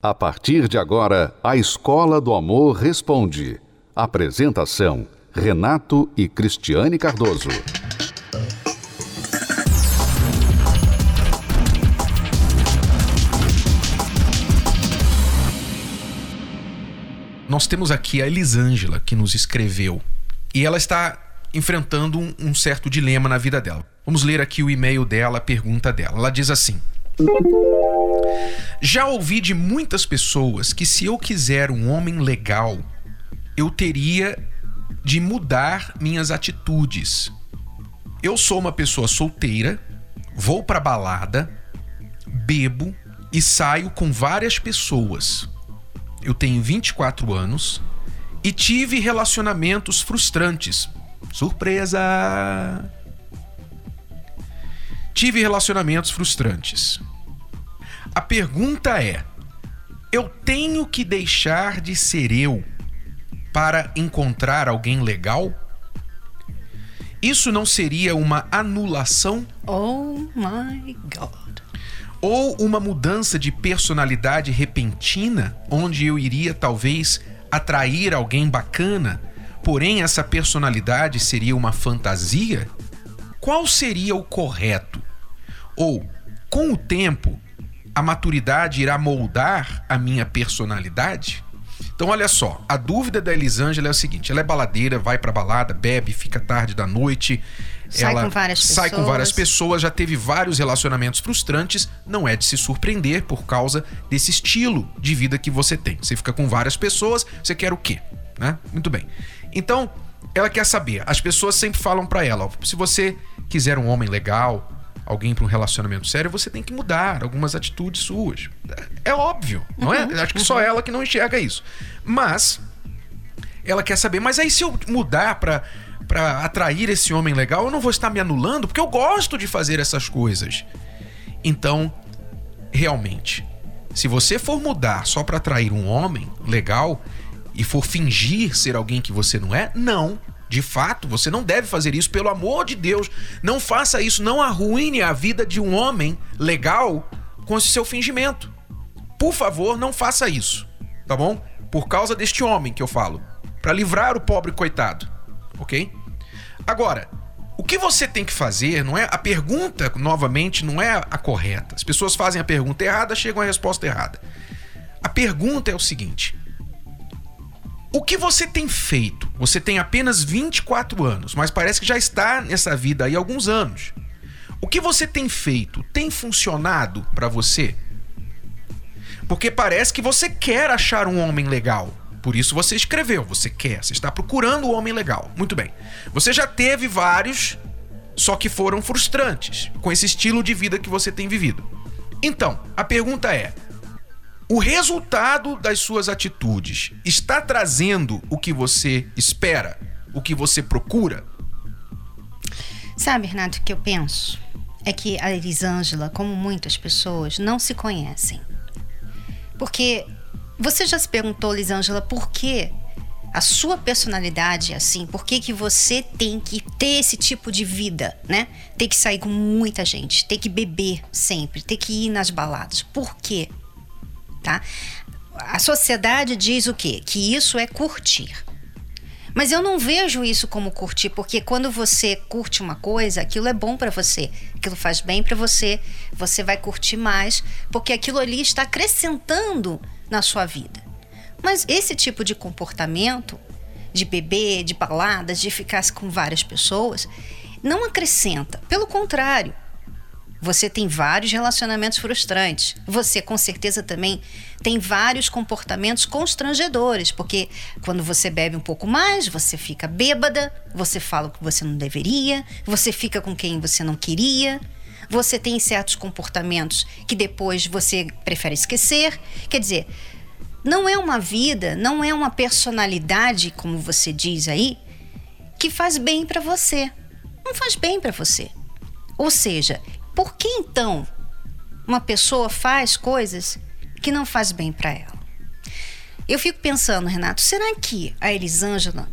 A partir de agora, a Escola do Amor Responde. Apresentação: Renato e Cristiane Cardoso. Nós temos aqui a Elisângela que nos escreveu e ela está enfrentando um, certo dilema na vida dela. Vamos ler aqui o e-mail dela, a pergunta dela. Ela diz assim. Já ouvi de muitas pessoas que se eu quiser um homem legal, eu teria de mudar minhas atitudes. Eu sou uma pessoa solteira, vou pra balada, bebo e saio com várias pessoas. Eu tenho 24 anos e tive relacionamentos frustrantes. Surpresa! Tive relacionamentos frustrantes. A pergunta é: eu tenho que deixar de ser eu para encontrar alguém legal? Isso não seria uma anulação? Oh my God. Ou uma mudança de personalidade repentina, onde eu iria talvez atrair alguém bacana, porém essa personalidade seria uma fantasia? Qual seria o correto? Ou, com o tempo, a maturidade irá moldar a minha personalidade? Então, olha só, a dúvida da Elisângela é o seguinte: ela é baladeira, vai pra balada, bebe, fica tarde da noite. Sai ela com várias sai com pessoas. várias pessoas, já teve vários relacionamentos frustrantes. Não é de se surpreender por causa desse estilo de vida que você tem. Você fica com várias pessoas, você quer o quê? Né? Muito bem. Então, ela quer saber. As pessoas sempre falam pra ela: ó, se você quiser um homem legal, alguém para um relacionamento sério, você tem que mudar algumas atitudes suas. É óbvio, não é? Acho que só ela que não enxerga isso. Mas ela quer saber, mas aí se eu mudar para para atrair esse homem legal, eu não vou estar me anulando, porque eu gosto de fazer essas coisas. Então, realmente, se você for mudar só para atrair um homem legal e for fingir ser alguém que você não é, não. De fato, você não deve fazer isso, pelo amor de Deus. Não faça isso, não arruine a vida de um homem legal com esse seu fingimento. Por favor, não faça isso, tá bom? Por causa deste homem que eu falo, Para livrar o pobre coitado, ok? Agora, o que você tem que fazer, não é? A pergunta, novamente, não é a correta. As pessoas fazem a pergunta errada, chegam à resposta errada. A pergunta é o seguinte: o que você tem feito? Você tem apenas 24 anos, mas parece que já está nessa vida aí há alguns anos. O que você tem feito tem funcionado para você? Porque parece que você quer achar um homem legal. Por isso você escreveu, você quer, você está procurando um homem legal. Muito bem. Você já teve vários, só que foram frustrantes com esse estilo de vida que você tem vivido. Então, a pergunta é: o resultado das suas atitudes está trazendo o que você espera, o que você procura? Sabe, Renato, o que eu penso? É que a Elisângela, como muitas pessoas, não se conhecem. Porque você já se perguntou, Elisângela, por que a sua personalidade é assim? Por que, que você tem que ter esse tipo de vida, né? Ter que sair com muita gente, ter que beber sempre, ter que ir nas baladas. Por quê? Tá? A sociedade diz o quê? Que isso é curtir. Mas eu não vejo isso como curtir, porque quando você curte uma coisa, aquilo é bom para você, aquilo faz bem para você, você vai curtir mais, porque aquilo ali está acrescentando na sua vida. Mas esse tipo de comportamento, de beber, de baladas, de ficar com várias pessoas, não acrescenta. Pelo contrário, você tem vários relacionamentos frustrantes. Você, com certeza, também tem vários comportamentos constrangedores, porque quando você bebe um pouco mais, você fica bêbada, você fala o que você não deveria, você fica com quem você não queria, você tem certos comportamentos que depois você prefere esquecer. Quer dizer, não é uma vida, não é uma personalidade, como você diz aí, que faz bem para você. Não faz bem para você. Ou seja, por que então uma pessoa faz coisas que não faz bem para ela? Eu fico pensando, Renato, será que a Elisângela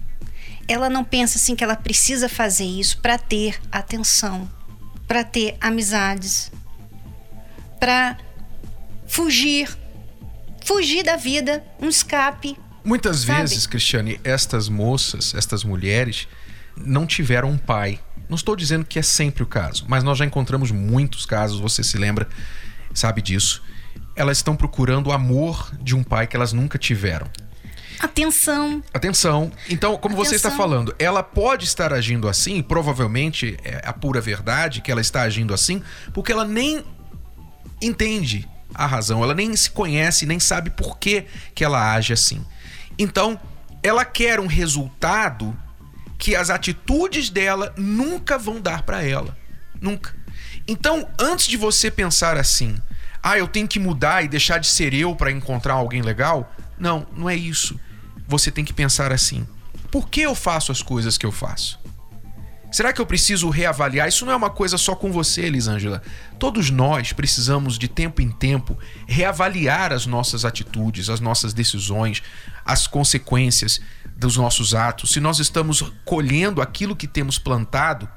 ela não pensa assim que ela precisa fazer isso para ter atenção, para ter amizades, para fugir fugir da vida, um escape. Muitas Sabe? vezes, Cristiane, estas moças, estas mulheres, não tiveram um pai. Não estou dizendo que é sempre o caso, mas nós já encontramos muitos casos, você se lembra, sabe disso. Elas estão procurando o amor de um pai que elas nunca tiveram. Atenção. Atenção. Então, como você está Atenção. falando, ela pode estar agindo assim, provavelmente é a pura verdade que ela está agindo assim, porque ela nem entende a razão, ela nem se conhece, nem sabe por que, que ela age assim. Então, ela quer um resultado que as atitudes dela nunca vão dar para ela. Nunca. Então, antes de você pensar assim, ah, eu tenho que mudar e deixar de ser eu para encontrar alguém legal, não, não é isso. Você tem que pensar assim: por que eu faço as coisas que eu faço? Será que eu preciso reavaliar? Isso não é uma coisa só com você, Elisângela. Todos nós precisamos, de tempo em tempo, reavaliar as nossas atitudes, as nossas decisões, as consequências dos nossos atos. Se nós estamos colhendo aquilo que temos plantado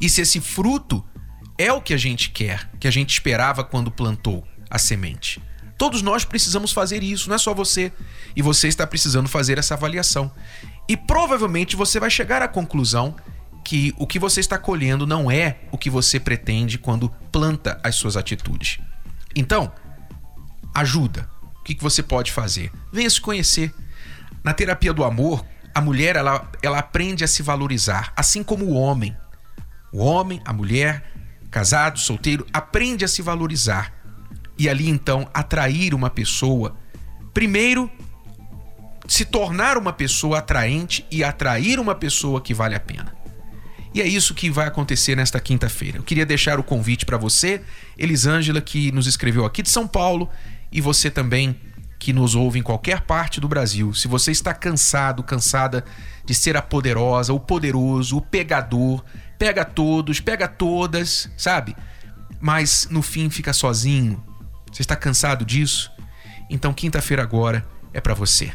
e se esse fruto é o que a gente quer, que a gente esperava quando plantou a semente. Todos nós precisamos fazer isso, não é só você. E você está precisando fazer essa avaliação. E provavelmente você vai chegar à conclusão que o que você está colhendo não é o que você pretende quando planta as suas atitudes. Então, ajuda. O que você pode fazer? Venha se conhecer. Na terapia do amor, a mulher ela, ela aprende a se valorizar, assim como o homem. O homem, a mulher, casado, solteiro, aprende a se valorizar. E ali então atrair uma pessoa. Primeiro, se tornar uma pessoa atraente e atrair uma pessoa que vale a pena. E é isso que vai acontecer nesta quinta-feira. Eu queria deixar o convite para você, Elisângela, que nos escreveu aqui de São Paulo, e você também que nos ouve em qualquer parte do Brasil. Se você está cansado, cansada de ser a poderosa, o poderoso, o pegador, pega todos, pega todas, sabe? Mas no fim fica sozinho. Você está cansado disso? Então quinta-feira agora é para você.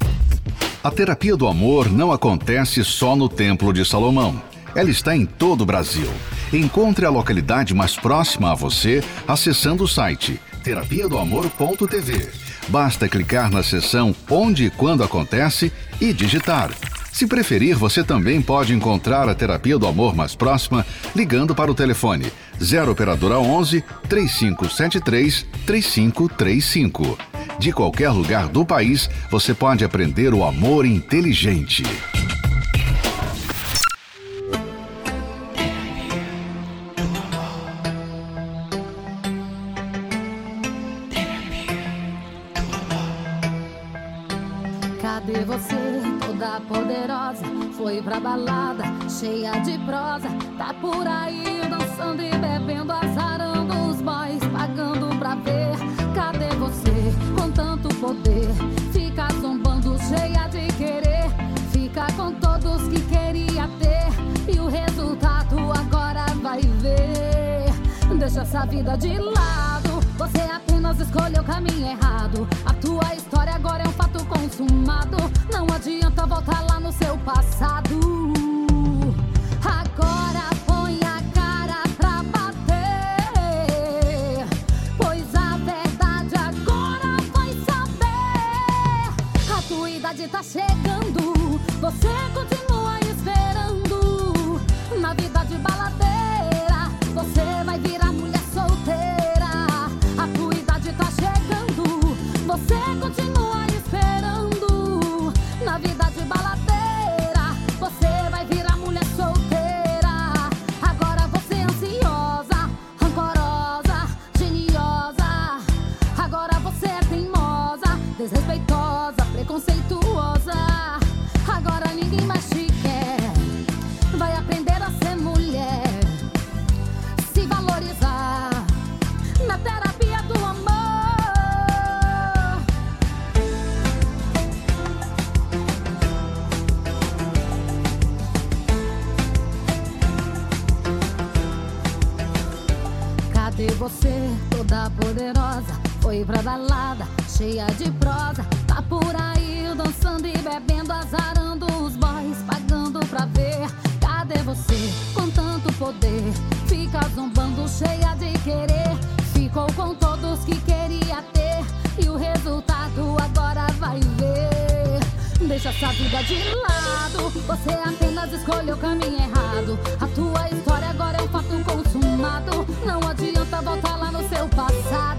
A terapia do amor não acontece só no Templo de Salomão. Ela está em todo o Brasil. Encontre a localidade mais próxima a você acessando o site terapia do amor.tv. Basta clicar na seção Onde e Quando Acontece e digitar. Se preferir, você também pode encontrar a terapia do amor mais próxima ligando para o telefone 0 operadora 11 3573 3535. De qualquer lugar do país, você pode aprender o amor inteligente. Balada, cheia de prosa. Tá por aí dançando e bebendo, azarando os boys, pagando pra ver. Cadê você, com tanto poder? Fica zombando, cheia de querer. Fica com todos que queria ter. E o resultado agora vai ver. Deixa essa vida de lado. Apenas escolheu o caminho errado. A tua história agora é um fato consumado. Não adianta voltar lá no seu passado. Agora põe a cara pra bater. Pois a verdade agora vai saber. A tua idade tá chegando. Você continua Tá por aí dançando e bebendo, azarando os boys, pagando pra ver. Cadê você, com tanto poder? Fica zombando, cheia de querer. Ficou com todos que queria ter. E o resultado Deixa essa vida de lado. Você apenas escolheu o caminho errado. A tua história agora é um fato consumado. Não adianta voltar lá no seu passado.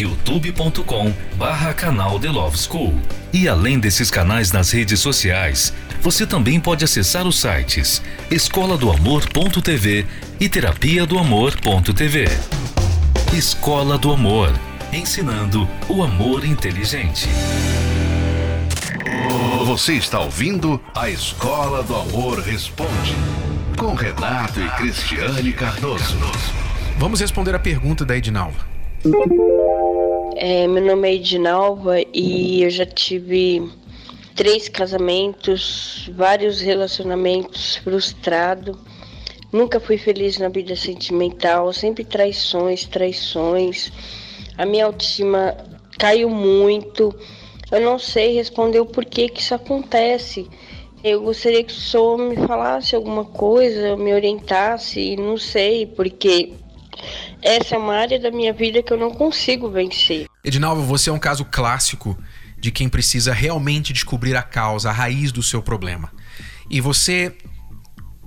youtube.com barra canal The Love School. E além desses canais nas redes sociais, você também pode acessar os sites escola do amor.tv e terapia do amor.tv. Escola do Amor, ensinando o amor inteligente. Você está ouvindo a Escola do Amor Responde, com Renato e Cristiane Cardoso. Vamos responder a pergunta da Edinalva. É, meu nome é Edinalva e eu já tive três casamentos, vários relacionamentos frustrados. Nunca fui feliz na vida sentimental, sempre traições, traições. A minha autoestima caiu muito. Eu não sei responder o porquê que isso acontece. Eu gostaria que o senhor me falasse alguma coisa, me orientasse, não sei, porque essa é uma área da minha vida que eu não consigo vencer. Edinalva, você é um caso clássico de quem precisa realmente descobrir a causa, a raiz do seu problema. E você,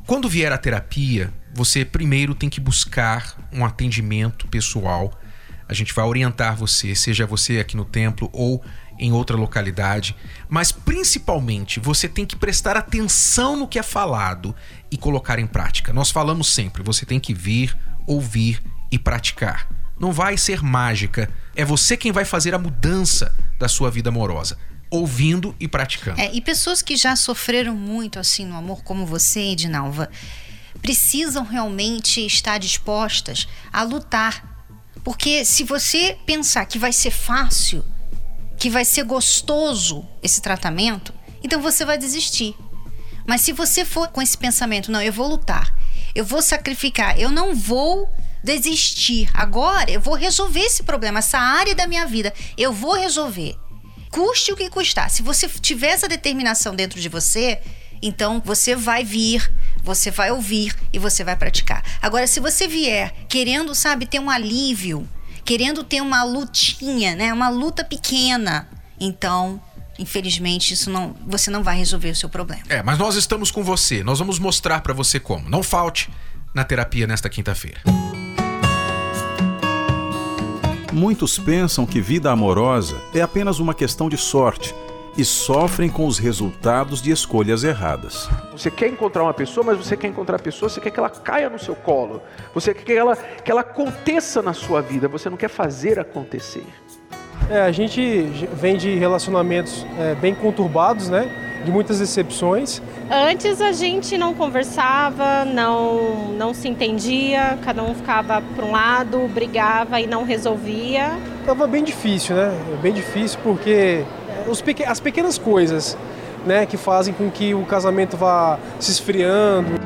quando vier à terapia, você primeiro tem que buscar um atendimento pessoal. A gente vai orientar você, seja você aqui no templo ou em outra localidade, mas principalmente você tem que prestar atenção no que é falado e colocar em prática. Nós falamos sempre, você tem que vir, ouvir e praticar. Não vai ser mágica. É você quem vai fazer a mudança da sua vida amorosa ouvindo e praticando. É, e pessoas que já sofreram muito assim no amor, como você, Edinalva, precisam realmente estar dispostas a lutar. Porque se você pensar que vai ser fácil, que vai ser gostoso esse tratamento, então você vai desistir. Mas se você for com esse pensamento, não, eu vou lutar, eu vou sacrificar, eu não vou desistir. Agora eu vou resolver esse problema, essa área da minha vida. Eu vou resolver. Custe o que custar. Se você tiver essa determinação dentro de você, então você vai vir, você vai ouvir e você vai praticar. Agora, se você vier querendo, sabe, ter um alívio, querendo ter uma lutinha, né, uma luta pequena, então Infelizmente, isso não, você não vai resolver o seu problema. É, mas nós estamos com você. Nós vamos mostrar para você como. Não falte na terapia nesta quinta-feira. Muitos pensam que vida amorosa é apenas uma questão de sorte e sofrem com os resultados de escolhas erradas. Você quer encontrar uma pessoa, mas você quer encontrar a pessoa, você quer que ela caia no seu colo. Você quer que ela, que ela aconteça na sua vida, você não quer fazer acontecer. É, a gente vem de relacionamentos é, bem conturbados, né? De muitas decepções. Antes a gente não conversava, não, não se entendia, cada um ficava para um lado, brigava e não resolvia. Tava bem difícil, né? Bem difícil porque os pequ as pequenas coisas né, que fazem com que o casamento vá se esfriando.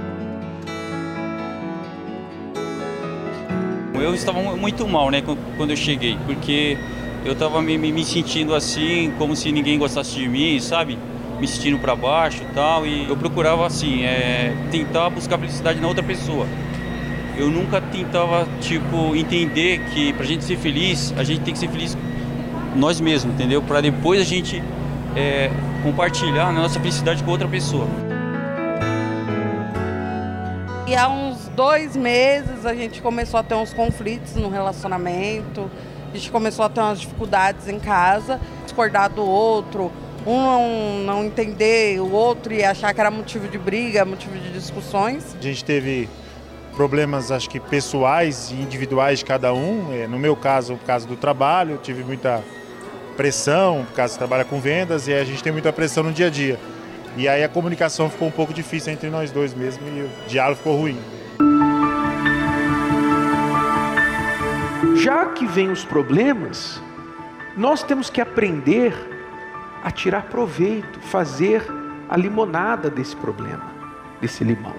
Eu estava muito mal, né, quando eu cheguei, porque eu estava me, me, sentindo assim, como se ninguém gostasse de mim, sabe? Me sentindo para baixo e tal, e eu procurava assim, é, tentar buscar felicidade na outra pessoa. Eu nunca tentava, tipo, entender que pra gente ser feliz, a gente tem que ser feliz nós mesmos, entendeu? Para depois a gente é, compartilhar a nossa felicidade com outra pessoa. E há uns dois meses a gente começou a ter uns conflitos no relacionamento, a gente começou a ter umas dificuldades em casa, discordar do outro, um não, não entender o outro e achar que era motivo de briga, motivo de discussões. A gente teve problemas, acho que pessoais e individuais de cada um. É, no meu caso, o caso do trabalho, eu tive muita pressão, por causa que trabalha com vendas e a gente tem muita pressão no dia a dia. E aí a comunicação ficou um pouco difícil entre nós dois mesmo e o diálogo ficou ruim. Já que vem os problemas, nós temos que aprender a tirar proveito, fazer a limonada desse problema, desse limão.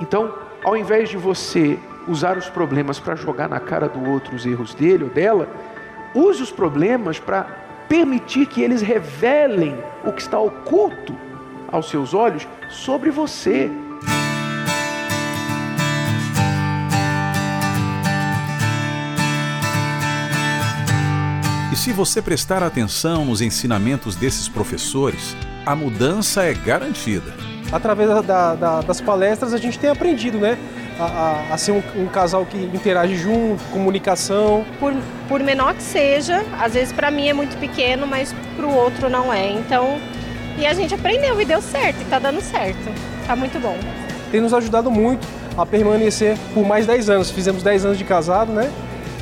Então, ao invés de você usar os problemas para jogar na cara do outro os erros dele ou dela, use os problemas para permitir que eles revelem o que está oculto aos seus olhos sobre você. E se você prestar atenção nos ensinamentos desses professores, a mudança é garantida. Através da, da, das palestras a gente tem aprendido, né? a, a, a ser um, um, casal que interage junto, comunicação. Por, por menor que seja, às vezes para mim é muito pequeno, mas para o outro não é. Então, e a gente aprendeu e deu certo, e tá dando certo. Tá muito bom. Tem nos ajudado muito a permanecer por mais 10 anos. Fizemos 10 anos de casado, né?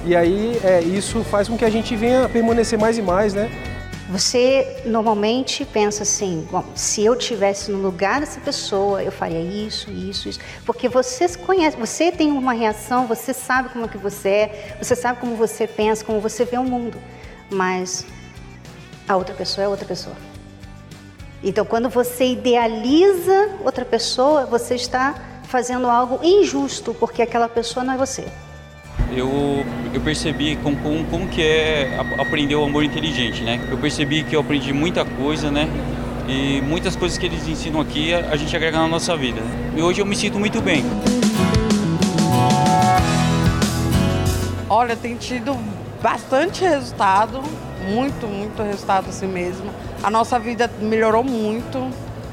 E aí é, isso faz com que a gente venha permanecer mais e mais, né? Você normalmente pensa assim, bom, se eu tivesse no lugar dessa pessoa, eu faria isso, isso, isso, porque você se conhece, você tem uma reação, você sabe como é que você é, você sabe como você pensa, como você vê o mundo, mas a outra pessoa é outra pessoa. Então, quando você idealiza outra pessoa, você está fazendo algo injusto, porque aquela pessoa não é você eu, eu percebi como, como, que é aprender o amor inteligente, né? Eu percebi que eu aprendi muita coisa, né? E muitas coisas que eles ensinam aqui a, a gente agrega na nossa vida. E hoje eu me sinto muito bem. Olha, tem tido bastante resultado, muito, muito resultado assim mesmo. A nossa vida melhorou muito,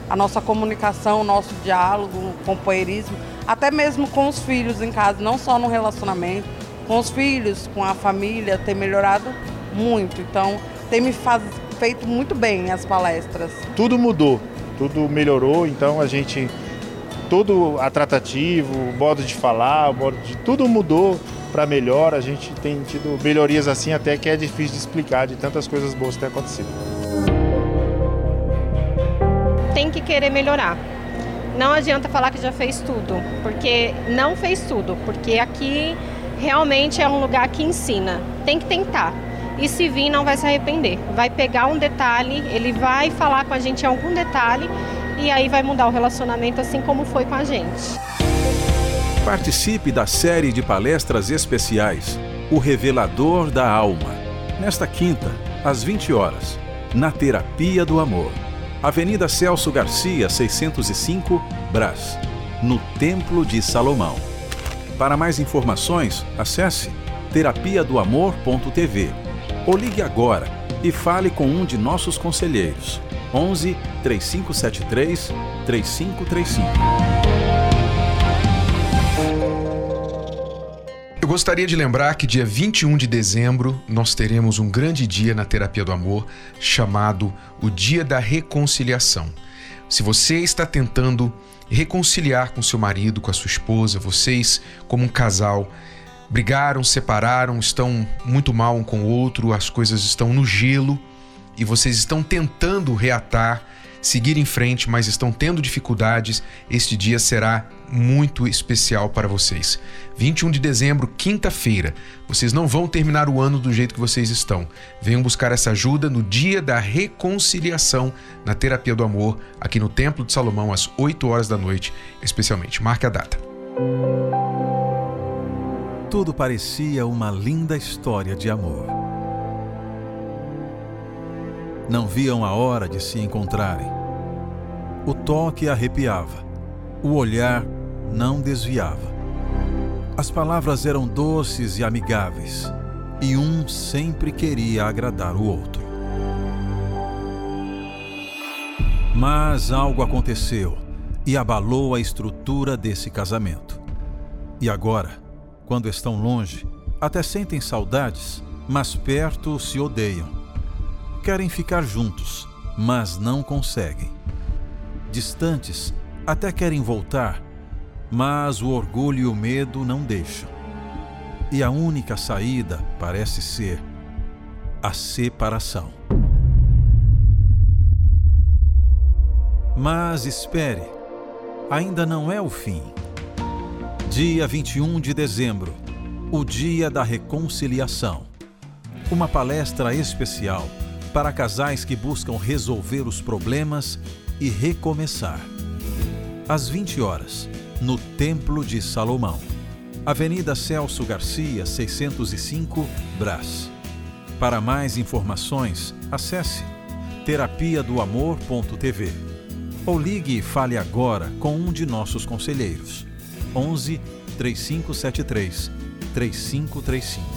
a nossa comunicação, o nosso diálogo, o companheirismo, até mesmo com os filhos em casa, não só no relacionamento com os filhos, com a família, tem melhorado muito. Então, tem me faz, feito muito bem as palestras. Tudo mudou, tudo melhorou, então a gente todo a tratativo, o modo de falar, o modo de tudo mudou para melhor. A gente tem tido melhorias assim até que é difícil de explicar de tantas coisas boas que têm acontecido. Tem que querer melhorar. Não adianta falar que já fez tudo, porque não fez tudo, porque aqui realmente é um lugar que ensina. Tem que tentar. E se vir, não vai se arrepender. Vai pegar um detalhe, ele vai falar com a gente em algum detalhe e aí vai mudar o relacionamento assim como foi com a gente. Participe da série de palestras especiais O Revelador da Alma. Nesta quinta, às 20 horas, na Terapia do Amor. Avenida Celso Garcia, 605, Brás, no Templo de Salomão. Para mais informações, acesse terapia do amor.tv ou ligue agora e fale com um de nossos conselheiros. 11 3573 3535. Eu gostaria de lembrar que dia 21 de dezembro nós teremos um grande dia na Terapia do Amor chamado o Dia da Reconciliação. Se você está tentando reconciliar com seu marido, com a sua esposa, vocês, como um casal, brigaram, separaram, estão muito mal um com o outro, as coisas estão no gelo e vocês estão tentando reatar, seguir em frente, mas estão tendo dificuldades, este dia será muito especial para vocês. 21 de dezembro, quinta-feira. Vocês não vão terminar o ano do jeito que vocês estão. Venham buscar essa ajuda no dia da reconciliação na Terapia do Amor, aqui no Templo de Salomão, às 8 horas da noite, especialmente. Marque a data. Tudo parecia uma linda história de amor. Não viam a hora de se encontrarem. O toque arrepiava, o olhar não desviava. As palavras eram doces e amigáveis, e um sempre queria agradar o outro. Mas algo aconteceu e abalou a estrutura desse casamento. E agora, quando estão longe, até sentem saudades, mas perto se odeiam querem ficar juntos, mas não conseguem. Distantes, até querem voltar, mas o orgulho e o medo não deixam. E a única saída parece ser a separação. Mas espere, ainda não é o fim. Dia 21 de dezembro, o dia da reconciliação. Uma palestra especial para casais que buscam resolver os problemas e recomeçar. Às 20 horas, no Templo de Salomão, Avenida Celso Garcia, 605, Brás. Para mais informações, acesse terapia do amor.tv ou ligue e fale agora com um de nossos conselheiros. 11 3573 3535.